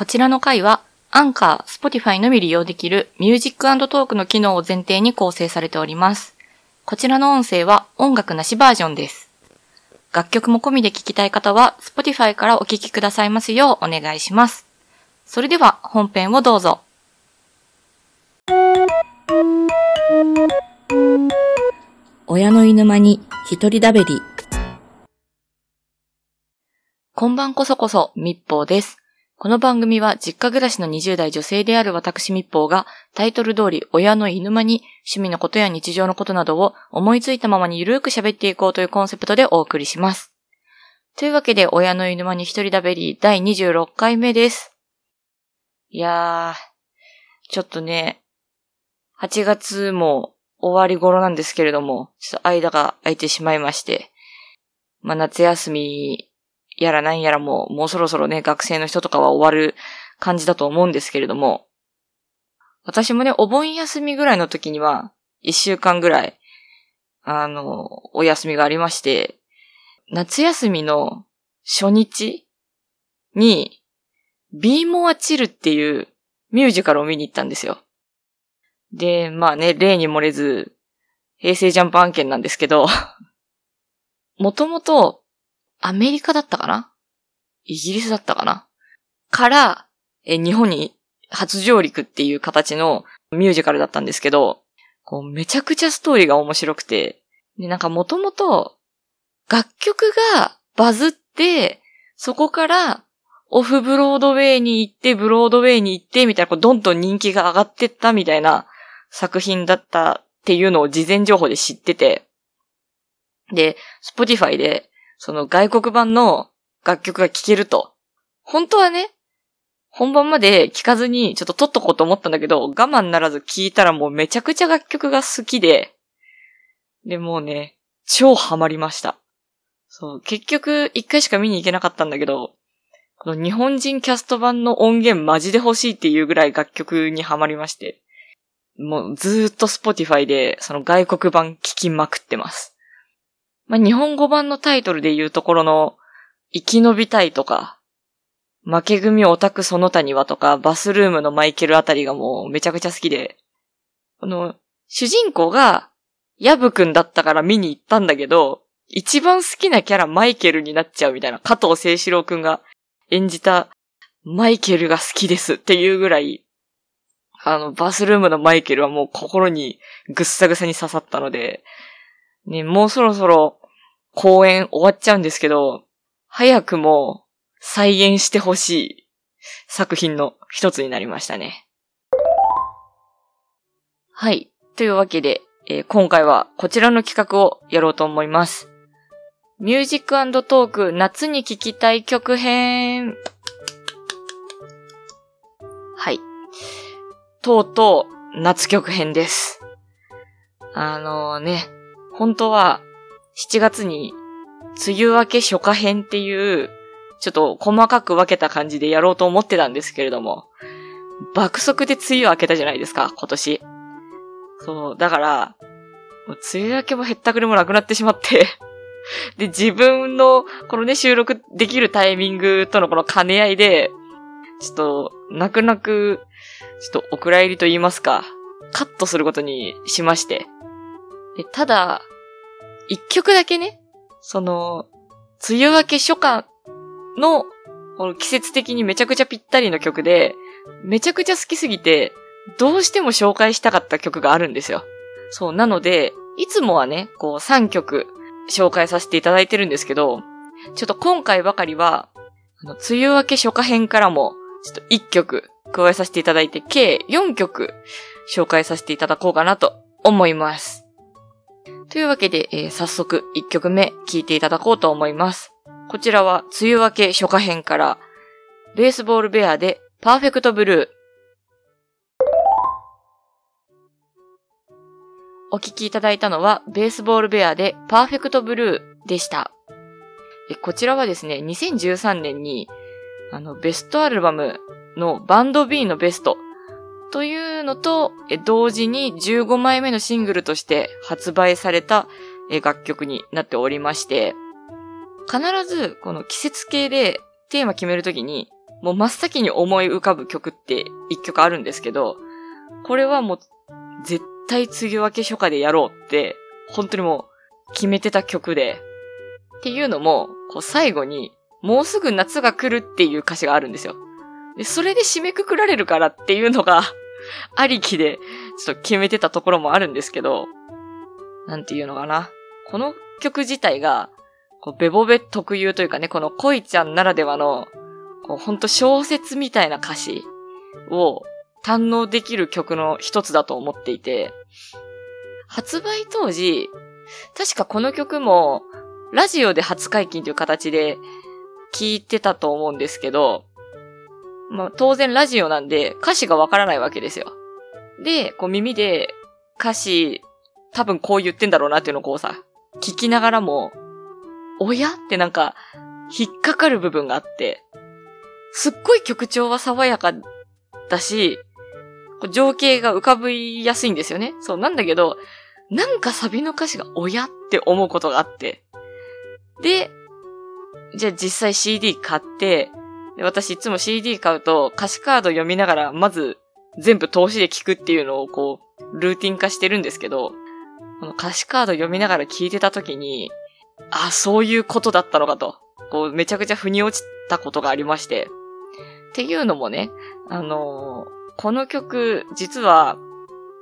こちらの回は、 Anchor、Spotify のみ利用できる Music Talk の機能を前提に構成されております。こちらの音声は音楽なしバージョンです。楽曲も込みで聴きたい方は、Spotify からお聴きくださいますようお願いします。それでは本編をどうぞ。親の居ぬ間に一人だべり。こんばんこそこそ、密報です。この番組は実家暮らしの20代女性である私密報がタイトル通り親の犬間に趣味のことや日常のことなどを思いついたままにゆるく喋っていこうというコンセプトでお送りします。というわけで親の犬間に一人だべり第26回目です。いやー、ちょっとね、8月も終わり頃なんですけれども、ちょっと間が空いてしまいまして、まあ夏休みやらなんやらも、もうそろそろね、学生の人とかは終わる感じだと思うんですけれども、私もね、お盆休みぐらいの時には、一週間ぐらい、あの、お休みがありまして、夏休みの初日に、ビーモアチルっていうミュージカルを見に行ったんですよ。で、まあね、例に漏れず、平成ジャンプ案件なんですけど、もともとアメリカだったかな？イギリスだったかな？から、え、日本に初上陸っていう形のミュージカルだったんですけど、こう、めちゃくちゃストーリーが面白くて、で、なんかもともと、楽曲がバズって、そこからオフブロードウェイに行って、ブロードウェイに行って、みたいな、こう、どんどん人気が上がってったみたいな作品だったっていうのを事前情報で知ってて、で、 Spotify でその外国版の楽曲が聴けると。本当はね、本番まで聴かずにちょっと撮っとこうと思ったんだけど、我慢ならず聴いたらもうめちゃくちゃ楽曲が好きで、で、もうね、超ハマりました。そう、結局一回しか見に行けなかったんだけど、この日本人キャスト版の音源マジで欲しいっていうぐらい楽曲にハマりまして、もうずーっと Spotify でその外国版聴きまくってます。まあ、日本語版のタイトルで言うところの、生き延びたいとか、負け組オタクその他にはとか、バスルームのマイケルあたりがもうめちゃくちゃ好きで、この、主人公が、ヤブくんだったから見に行ったんだけど、一番好きなキャラマイケルになっちゃうみたいな、加藤清史郎くんが演じたマイケルが好きですっていうぐらい、あの、バスルームのマイケルはもう心にぐっさぐさに刺さったので、ね、もうそろそろ公演終わっちゃうんですけど、早くも再現してほしい作品の一つになりましたね。はい。というわけで、えー、今回はこちらの企画をやろうと思います。Music Talk 夏に聴きたい曲編。はい。とうとう夏曲編です。あのー、ね、本当は7月に、梅雨明け初夏編っていう、ちょっと細かく分けた感じでやろうと思ってたんですけれども、爆速で梅雨明けたじゃないですか、今年。そう、だから、梅雨明けも減ったくれもなくなってしまって で、自分の、このね、収録できるタイミングとのこの兼ね合いで、ちょっと、泣く泣く、ちょっとお蔵入りと言いますか、カットすることにしまして。ただ、一曲だけね、その、梅雨明け初夏の、この季節的にめちゃくちゃぴったりの曲で、めちゃくちゃ好きすぎて、どうしても紹介したかった曲があるんですよ。そう、なので、いつもはね、こう3曲紹介させていただいてるんですけど、ちょっと今回ばかりは、あの、梅雨明け初夏編からも、ちょっと1曲加えさせていただいて、計4曲紹介させていただこうかなと思います。というわけで、えー、早速1曲目聴いていただこうと思います。こちらは梅雨明け初夏編から、ベースボールベアでパーフェクトブルー。お聴きいただいたのは、ベースボールベアでパーフェクトブルーでした。こちらはですね、2013年に、あの、ベストアルバムのバンド B のベストというのと、同時に15枚目のシングルとして発売された楽曲になっておりまして、必ずこの季節系でテーマ決めるときに、もう真っ先に思い浮かぶ曲って一曲あるんですけど、これはもう絶対梅雨明け初夏でやろうって、本当にもう決めてた曲で、っていうのも、こう最後に、もうすぐ夏が来るっていう歌詞があるんですよ。で、それで締めくくられるからっていうのがありきで、ちょっと決めてたところもあるんですけど、なんていうのかな。この曲自体が、こうベボベ特有というかね、この恋ちゃんならではの、こうほんと小説みたいな歌詞を堪能できる曲の一つだと思っていて、発売当時、確かこの曲も、ラジオで初解禁という形で聞いてたと思うんですけど、まあ当然ラジオなんで歌詞がわからないわけですよ。で、こう耳で歌詞多分こう言ってんだろうなっていうのをこうさ、聞きながらも、おや？ってなんか引っかかる部分があって、すっごい曲調は爽やかだし、情景が浮かびやすいんですよね。そう、なんだけど、なんかサビの歌詞が親って思うことがあって。で、じゃあ実際 CD 買って、私いつも CD 買うと歌詞カード読みながらまず全部投資で聞くっていうのをこう、ルーティン化してるんですけど、この歌詞カード読みながら聞いてた時に、あ、そういうことだったのかと、こうめちゃくちゃ腑に落ちたことがありまして。っていうのもね、あのーこの曲、実は、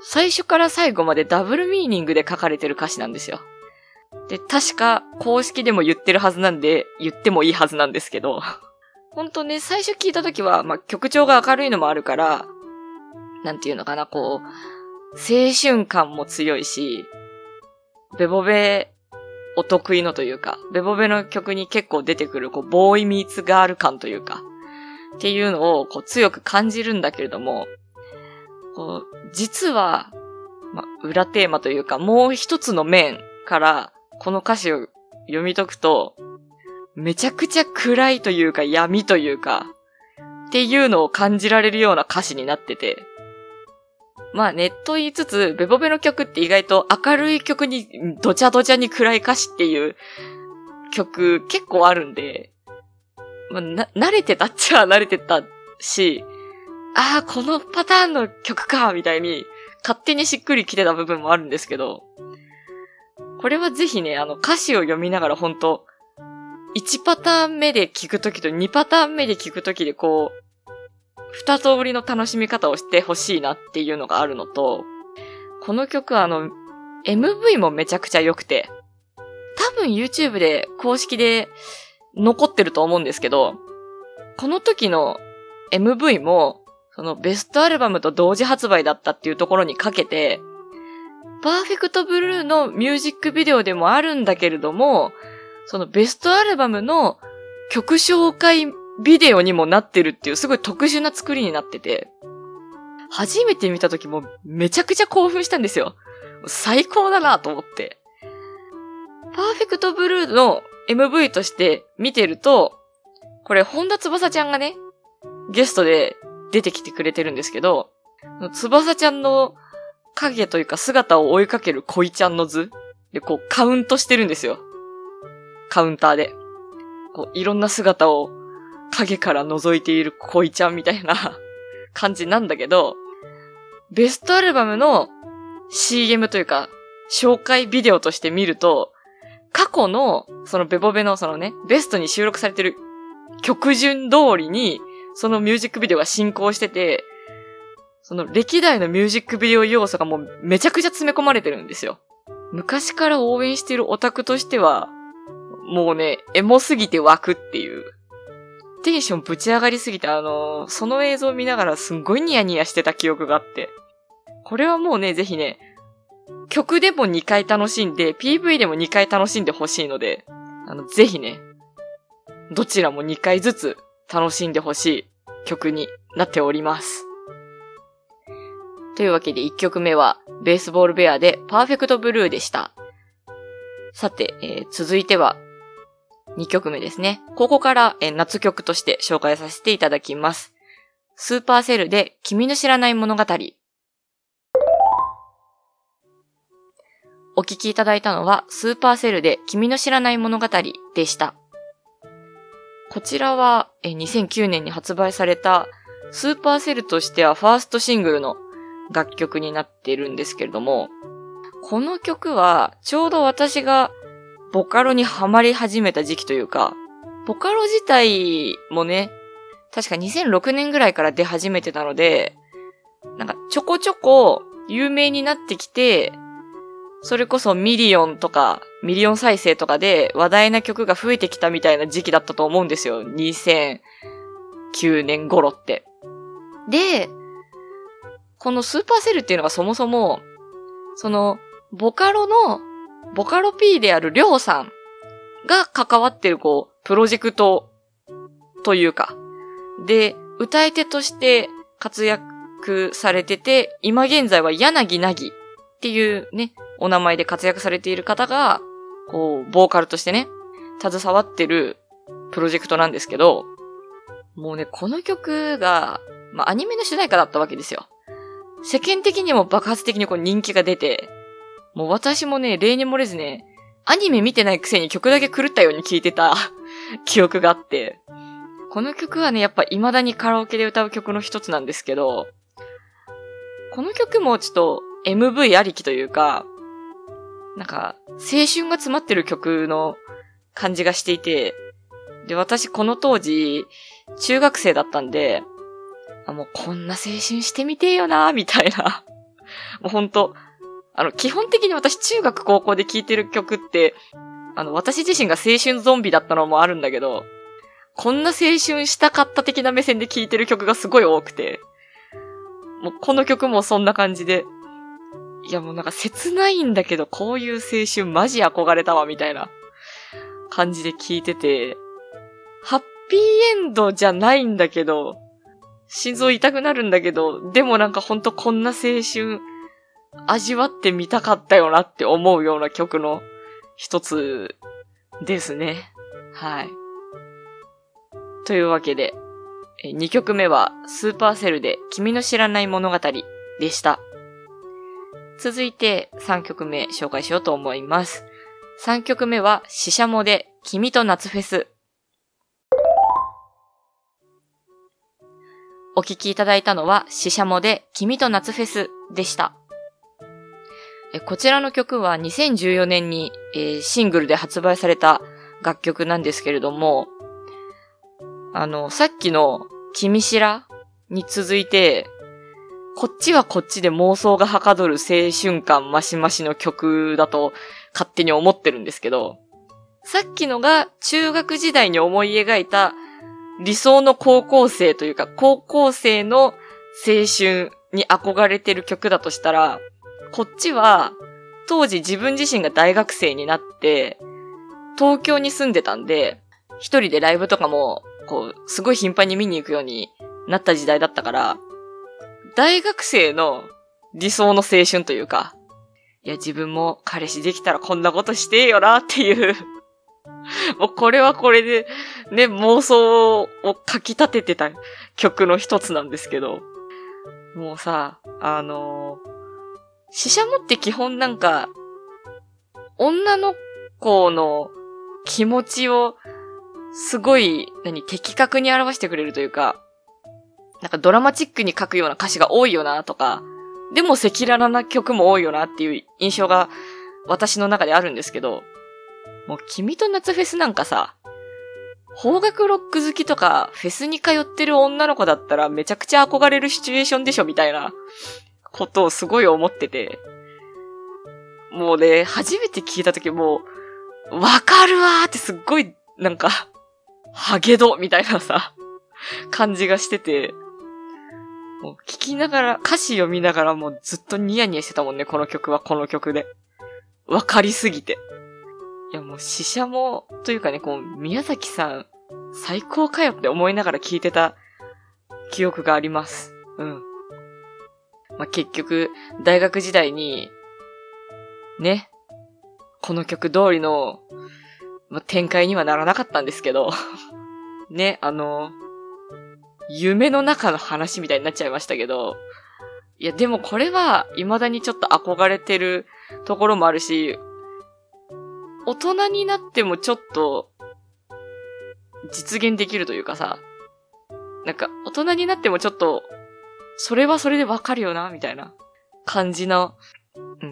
最初から最後までダブルミーニングで書かれてる歌詞なんですよ。で、確か公式でも言ってるはずなんで、言ってもいいはずなんですけど、ほんとね、最初聞いた時は、まあ、曲調が明るいのもあるから、なんていうのかな、こう、青春感も強いし、ベボベお得意のというか、ベボベの曲に結構出てくる、こう、ボーイミーツガール感というか、っていうのをこう強く感じるんだけれども、こう実は、ま、裏テーマというか、もう一つの面からこの歌詞を読み解くと、めちゃくちゃ暗いというか闇というか、っていうのを感じられるような歌詞になってて、まあネット言いつつ、ベボベの曲って意外と明るい曲にどちゃどちゃに暗い歌詞っていう曲結構あるんで、まあ、な、慣れてたっちゃ慣れてたし、ああ、このパターンの曲か、みたいに、勝手にしっくりきてた部分もあるんですけど、これはぜひね、あの歌詞を読みながら本当1パターン目で聞くときと2パターン目で聞くときでこう、二通りの楽しみ方をしてほしいなっていうのがあるのと、この曲あの、MV もめちゃくちゃ良くて、多分 YouTube で公式で残ってると思うんですけど、この時の MV も、そのベストアルバムと同時発売だったっていうところにかけて、パーフェクトブルーのミュージックビデオでもあるんだけれども、そのベストアルバムの曲紹介ビデオにもなってるっていうすごい特殊な作りになってて、初めて見た時もめちゃくちゃ興奮したんですよ。最高だなと思って。パーフェクトブルーの MV として見てると、これ、本田翼ちゃんがね、ゲストで出てきてくれてるんですけど、翼ちゃんの影というか姿を追いかける恋ちゃんの図で、こう、カウントしてるんですよ。カウンターで。こう、いろんな姿を影から覗いている恋ちゃんみたいな 感じなんだけど、ベストアルバムの CM というか、紹介ビデオとして見ると、過去の、そのベボベのそのね、ベストに収録されてる曲順通りに、そのミュージックビデオが進行してて、その歴代のミュージックビデオ要素がもうめちゃくちゃ詰め込まれてるんですよ。昔から応援しているオタクとしては、もうね、エモすぎて湧くっていう。テンションぶち上がりすぎて、あのー、その映像を見ながらすんごいニヤニヤしてた記憶があって。これはもうね、ぜひね、曲でも2回楽しんで、PV でも2回楽しんでほしいので、あの、ぜひね、どちらも2回ずつ楽しんでほしい曲になっております。というわけで1曲目は、ベースボールベアでパーフェクトブルーでした。さて、えー、続いては、2曲目ですね。ここから、夏曲として紹介させていただきます。supercell で君の知らない物語。お聞きいただいたのは、 supercell で君の知らない物語でした。こちらは2009年に発売された supercell としてはファーストシングルの楽曲になっているんですけれども、この曲はちょうど私がボカロにハマり始めた時期というか、ボカロ自体もね、確か2006年ぐらいから出始めてたので、なんかちょこちょこ有名になってきて、それこそミリオンとか、ミリオン再生とかで話題な曲が増えてきたみたいな時期だったと思うんですよ。2009年頃って。で、このスーパーセルっていうのがそもそも、その、ボカロの、ボカロ P であるりょうさんが関わってるこう、プロジェクトというか、で、歌い手として活躍されてて、今現在は柳なぎっていうね、お名前で活躍されている方が、こう、ボーカルとしてね、携わってるプロジェクトなんですけど、もうね、この曲が、まあ、アニメの主題歌だったわけですよ。世間的にも爆発的にこう人気が出て、もう私もね、例に漏れずね、アニメ見てないくせに曲だけ狂ったように聴いてた 記憶があって、この曲はね、やっぱ未だにカラオケで歌う曲の一つなんですけど、この曲もちょっと MV ありきというか、なんか、青春が詰まってる曲の感じがしていて、で、私この当時、中学生だったんで、あ、もうこんな青春してみてよな、みたいな。もうほんと、あの、基本的に私中学高校で聴いてる曲って、あの、私自身が青春ゾンビだったのもあるんだけど、こんな青春したかった的な目線で聴いてる曲がすごい多くて、もうこの曲もそんな感じで、いやもうなんか切ないんだけど、こういう青春マジ憧れたわ、みたいな感じで聞いてて、ハッピーエンドじゃないんだけど、心臓痛くなるんだけど、でもなんかほんとこんな青春味わってみたかったよなって思うような曲の一つですね。はい。というわけで、2曲目はスーパーセルで君の知らない物語でした。続いて3曲目紹介しようと思います。3曲目は、シシャモで、君と夏フェス。お聴きいただいたのは、シシャモで、君と夏フェスでした。こちらの曲は2014年に、えー、シングルで発売された楽曲なんですけれども、あの、さっきの君しらに続いて、こっちはこっちで妄想がはかどる青春感マシマシの曲だと勝手に思ってるんですけど、さっきのが中学時代に思い描いた理想の高校生というか高校生の青春に憧れてる曲だとしたら、こっちは当時自分自身が大学生になって東京に住んでたんで、一人でライブとかもこう、すごい頻繁に見に行くようになった時代だったから、大学生の理想の青春というか、いや、自分も彼氏できたらこんなことしてよなっていう。もうこれはこれで、ね、妄想を書き立ててた曲の一つなんですけど、もうさ、あのー、死者もって基本なんか、女の子の気持ちを、すごい、何、的確に表してくれるというか、なんかドラマチックに書くような歌詞が多いよなとか、でも赤裸々な曲も多いよなっていう印象が私の中であるんですけど、もう君と夏フェスなんかさ、邦楽ロック好きとかフェスに通ってる女の子だったらめちゃくちゃ憧れるシチュエーションでしょみたいな。ことをすごい思ってて、もうね、初めて聞いた時もう、わかるわーってすっごい、なんか、ハゲドみたいなさ、感じがしてて、もう聞きながら、歌詞読みながらもうずっとニヤニヤしてたもんね、この曲はこの曲で。わかりすぎて。いやもう死者も、というかね、こう、宮崎さん、最高かよって思いながら聞いてた記憶があります。うん。まあ、結局、大学時代に、ね、この曲通りの、まあ、展開にはならなかったんですけど ね、あの、夢の中の話みたいになっちゃいましたけど、いや、でもこれは未だにちょっと憧れてるところもあるし、大人になってもちょっと、実現できるというかさ、なんか大人になってもちょっと、それはそれでわかるよな、みたいな感じの、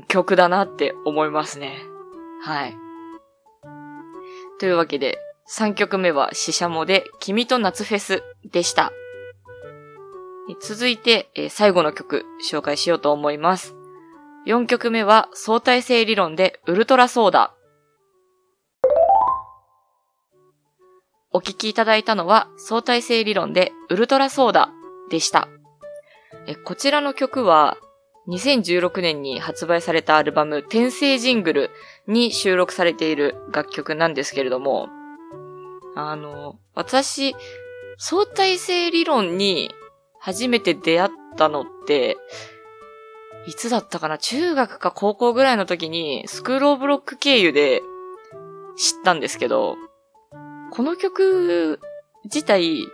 曲だなって思いますね。はい。というわけで、3曲目はシシャモで君と夏フェスでした。続いて、え、最後の曲紹介しようと思います。4曲目は相対性理論でウルトラソーダ。お聴きいただいたのは相対性理論でウルトラソーダでした。えこちらの曲は2016年に発売されたアルバム天性ジングルに収録されている楽曲なんですけれども、あの、私、相対性理論に初めて出会ったのって、いつだったかな？中学か高校ぐらいの時にスクローブロック経由で知ったんですけど、この曲自体、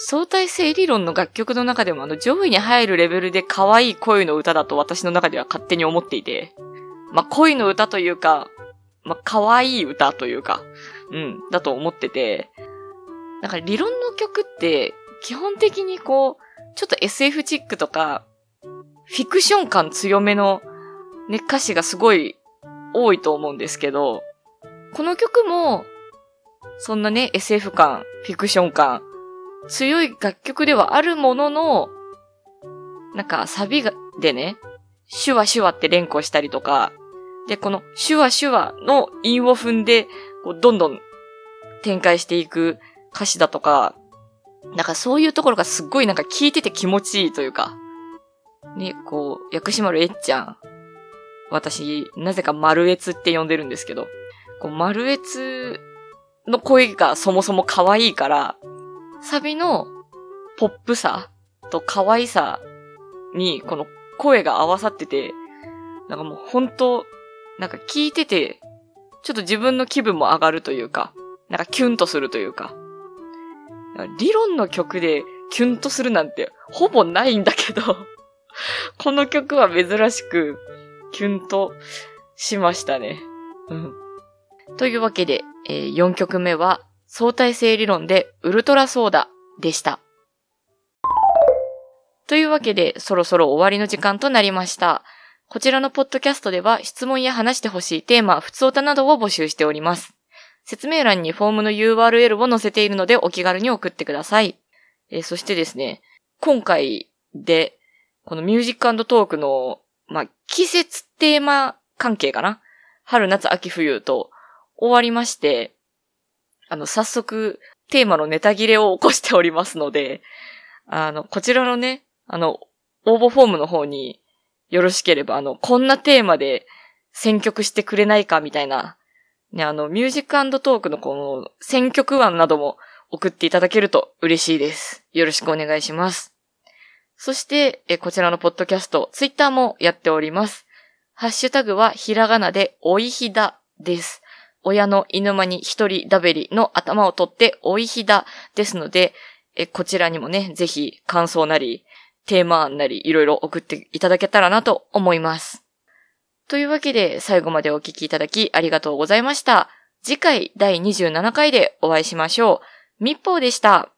相対性理論の楽曲の中でもあの上位に入るレベルで可愛い恋の歌だと私の中では勝手に思っていて、まあ、恋の歌というか、まあ、可愛い歌というか、うん、だと思ってて、なんか理論の曲って基本的にこう、ちょっと SF チックとか、フィクション感強めのね、歌詞がすごい多いと思うんですけど、この曲も、そんなね、SF 感、フィクション感、強い楽曲ではあるものの、なんかサビが、でね、シュワシュワって連呼したりとか、で、このシュワシュワの韻を踏んで、こうどんどん展開していく歌詞だとか、なんかそういうところがすっごいなんか聞いてて気持ちいいというか、ね、こう、薬師丸えっちゃん。私、なぜか丸越って呼んでるんですけど、こう、丸越の声がそもそも可愛いから、サビのポップさと可愛さに、この声が合わさってて、なんかもう本当なんか聞いてて、ちょっと自分の気分も上がるというか、なんかキュンとするというか、理論の曲でキュンとするなんてほぼないんだけど この曲は珍しくキュンとしましたね。うん。というわけで、えー、4曲目は相対性理論でウルトラソーダでした。というわけで、そろそろ終わりの時間となりました。こちらのポッドキャストでは質問や話してほしいテーマ、普通歌などを募集しております。説明欄にフォームの URL を載せているのでお気軽に送ってください。えー、そしてですね、今回で、このミュージックトークの、まあ、季節テーマ関係かな？春、夏、秋、冬と終わりまして、あの、早速、テーマのネタ切れを起こしておりますので、あの、こちらのね、あの、応募フォームの方によろしければ、あの、こんなテーマで選曲してくれないかみたいなね、あの、ミュージックトークのこの選曲案なども送っていただけると嬉しいです。よろしくお願いします。そして、えこちらのポッドキャスト、ツイッターもやっております。ハッシュタグはひらがなでおいひだです。親の居ぬ間に一人ダベリの頭を取っておいひだですので、えこちらにもね、ぜひ感想なり、テーマ案なりいろいろ送っていただけたらなと思います。というわけで最後までお聞きいただきありがとうございました。次回第27回でお会いしましょう。密報でした。